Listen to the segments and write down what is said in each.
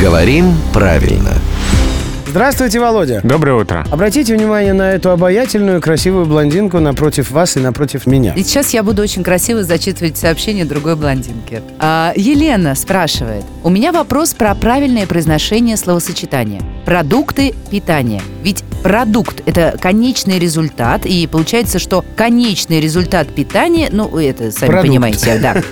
Говорим правильно. Здравствуйте, Володя. Доброе утро. Обратите внимание на эту обаятельную, красивую блондинку напротив вас и напротив меня. И сейчас я буду очень красиво зачитывать сообщение другой блондинки. А, Елена спрашивает. У меня вопрос про правильное произношение словосочетания. Продукты питания. Ведь продукт – это конечный результат, и получается, что конечный результат питания, ну, это сами Продукт. понимаете, да.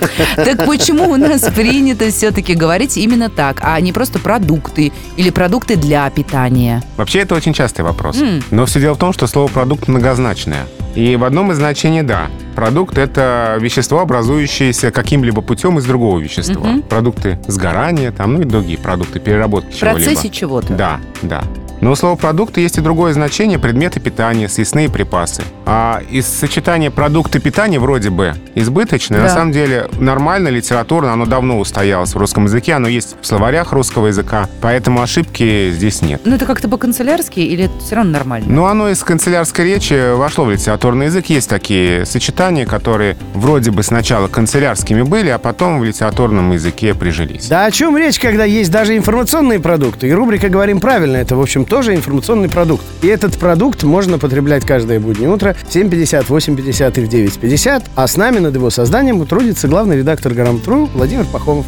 Так почему у нас принято все-таки говорить именно так, а не просто продукты или продукты для питания? Вообще это очень частый вопрос. Но все дело в том, что слово продукт многозначное. И в одном из значений да. Продукт это вещество, образующееся каким-либо путем из другого вещества. Мгм. Продукты сгорания, там, ну и другие продукты переработки В процессе чего-либо. чего-то. Да, да. Но у слова «продукты» есть и другое значение – предметы питания, съестные припасы. А из сочетания «продукты питания» вроде бы избыточное, на Да. самом деле нормально, литературно, оно давно устоялось в русском языке, оно есть в словарях русского языка, поэтому ошибки здесь нет. Ну, это как-то по-канцелярски или это все равно нормально? Но оно из канцелярской речи вошло в литературный язык. Есть такие сочетания, которые вроде бы сначала канцелярскими были, а потом в литературном языке прижились. Да о чем речь, когда есть даже информационные продукты? И рубрика «Говорим правильно» — это, в общем, тоже информационный продукт. И этот продукт можно потреблять каждое буднее утро в 7.50, 8.50 и в 9.50. А с нами над его созданием трудится главный редактор «Гарам Тру» Владимир Пахомов.